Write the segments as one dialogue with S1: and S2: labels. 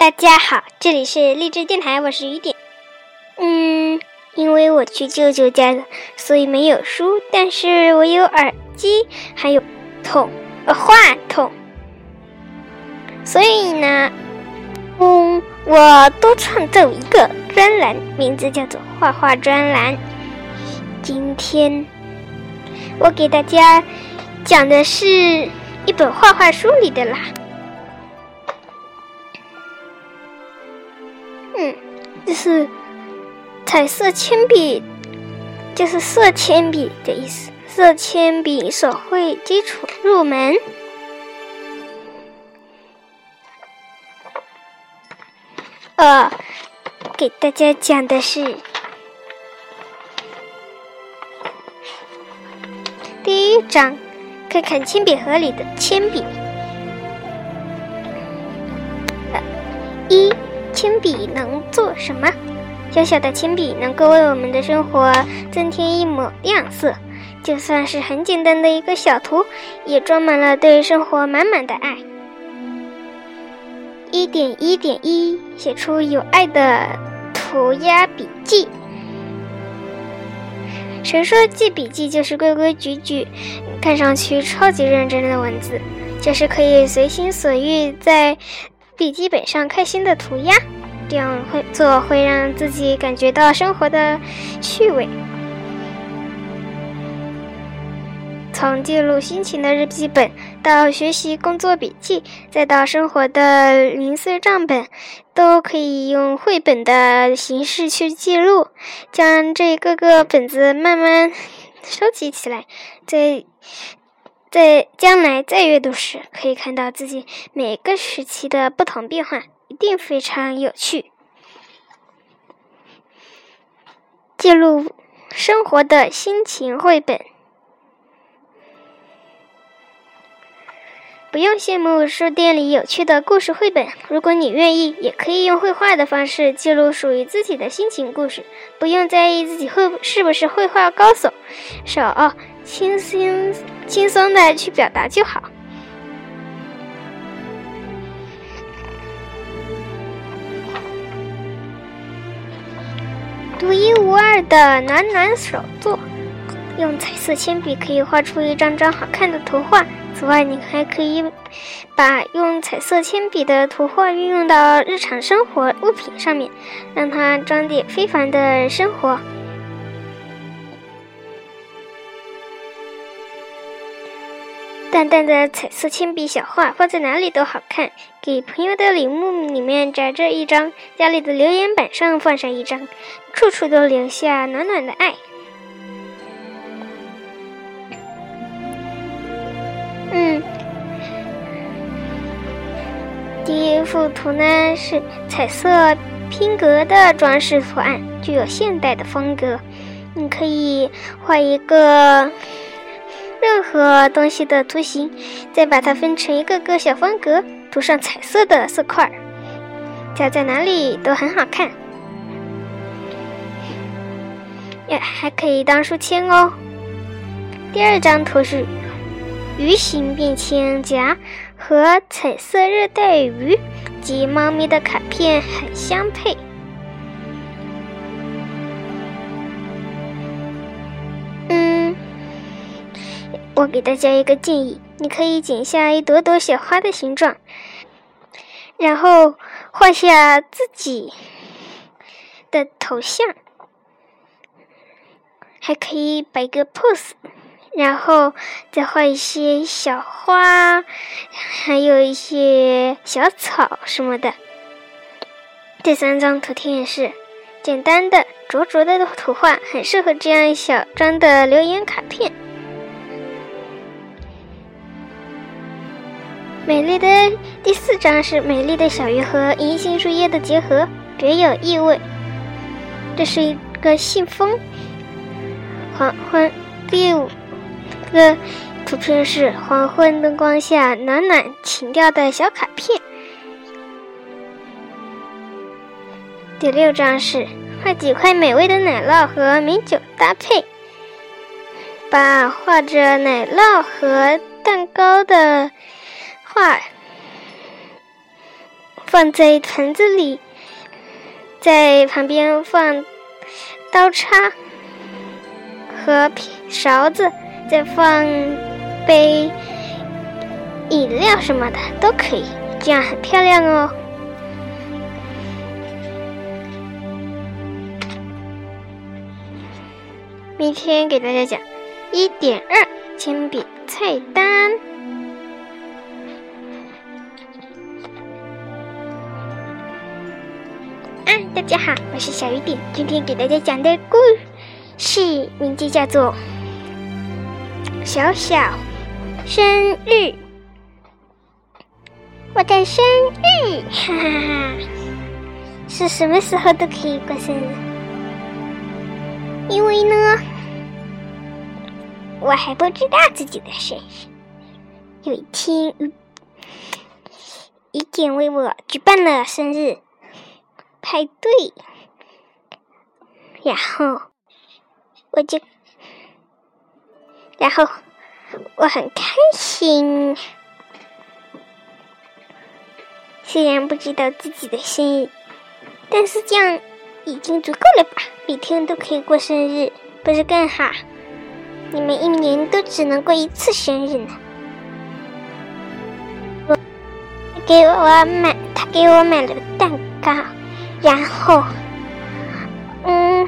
S1: 大家好，这里是励志电台，我是雨点。嗯，因为我去舅舅家了，所以没有书，但是我有耳机，还有筒呃话筒，所以呢，嗯，我多创造一个专栏，名字叫做画画专栏。今天我给大家讲的是一本画画书里的啦。是彩色铅笔，就是色铅笔的意思。色铅笔手绘基础入门。呃，给大家讲的是第一章，看看铅笔盒里的铅笔。一。铅笔能做什么？小小的铅笔能够为我们的生活增添一抹亮色，就算是很简单的一个小图，也装满了对生活满满的爱。一点一点一，写出有爱的涂鸦笔记。谁说记笔记就是规规矩矩、看上去超级认真的文字？就是可以随心所欲在。笔记本上开心的涂鸦，这样会做会让自己感觉到生活的趣味。从记录心情的日记本，到学习工作笔记，再到生活的零碎账本，都可以用绘本的形式去记录。将这一个个本子慢慢收集起来，在。在将来再阅读时，可以看到自己每个时期的不同变化，一定非常有趣。记录生活的心情绘本，不用羡慕书店里有趣的故事绘本。如果你愿意，也可以用绘画的方式记录属于自己的心情故事。不用在意自己会是不是绘画高手，手。轻松、轻松的去表达就好。独一无二的暖暖手作，用彩色铅笔可以画出一张张好看的图画。此外，你还可以把用彩色铅笔的图画运用到日常生活物品上面，让它装点非凡的生活。淡淡的彩色铅笔小画放在哪里都好看。给朋友的礼物里面夹着一张，家里的留言板上放上一张，处处都留下暖暖的爱。这幅图呢是彩色拼格的装饰图案，具有现代的风格。你可以画一个。任何东西的图形，再把它分成一个个小方格，涂上彩色的色块，夹在哪里都很好看。也还可以当书签哦。第二张图是鱼形便签夹和彩色热带鱼及猫咪的卡片很相配。嗯我给大家一个建议，你可以剪下一朵朵小花的形状，然后画下自己的头像，还可以摆个 pose，然后再画一些小花，还有一些小草什么的。第三张图片是简单的、拙拙的图画，很适合这样小张的留言卡片。美丽的第四张是美丽的小鱼和银杏树叶的结合，别有意味。这是一个信封。黄昏，第五个图片是黄昏灯光下暖暖情调的小卡片。第六张是画几块美味的奶酪和美酒搭配，把画着奶酪和蛋糕的。画放在盆子里，在旁边放刀叉和勺子，再放杯饮料什么的都可以，这样很漂亮哦。明天给大家讲一点二铅笔菜单。啊，大家好，我是小雨点，今天给大家讲的故事名字叫做《小小生日》。我的生日，哈哈哈，是什么时候都可以过生日。因为呢，我还不知道自己的生日。有一天，一点为我举办了生日派对，然后我就，然后我很开心。虽然不知道自己的生日，但是这样。已经足够了吧？每天都可以过生日，不是更好？你们一年都只能过一次生日呢。我给我买，他给我买了蛋糕，然后，嗯，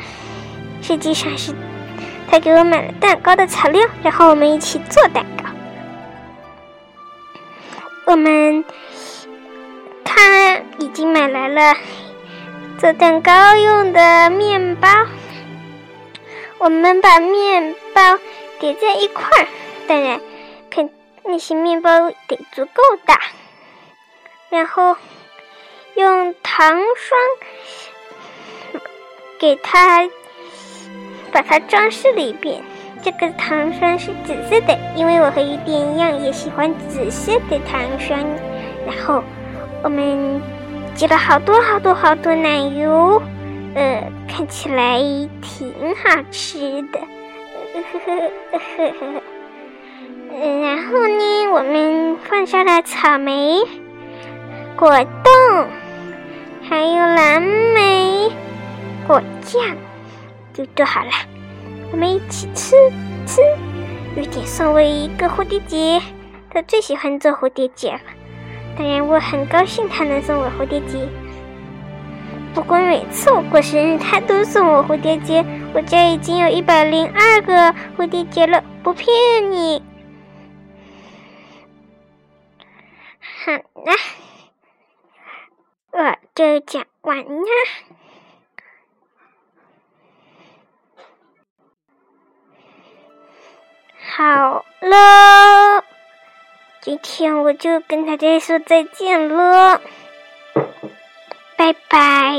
S1: 实际上是他给我买了蛋糕的材料，然后我们一起做蛋糕。我们他已经买来了。做蛋糕用的面包，我们把面包叠在一块儿，当然，肯那些面包得足够大。然后用糖霜给它把它装饰了一遍。这个糖霜是紫色的，因为我和雨点一样也喜欢紫色的糖霜。然后我们。挤了好多好多好多奶油，呃，看起来挺好吃的。嗯，然后呢，我们放上了草莓、果冻，还有蓝莓果酱，就做好了。我们一起吃吃。雨点送我一个蝴蝶结，他最喜欢做蝴蝶结了。当然，我很高兴他能送我蝴蝶结。不过每次我过生日，他都送我蝴蝶结。我家已经有一百零二个蝴蝶结了，不骗你。好啦，我就讲完啦。好了。今天我就跟大家说再见了，拜拜。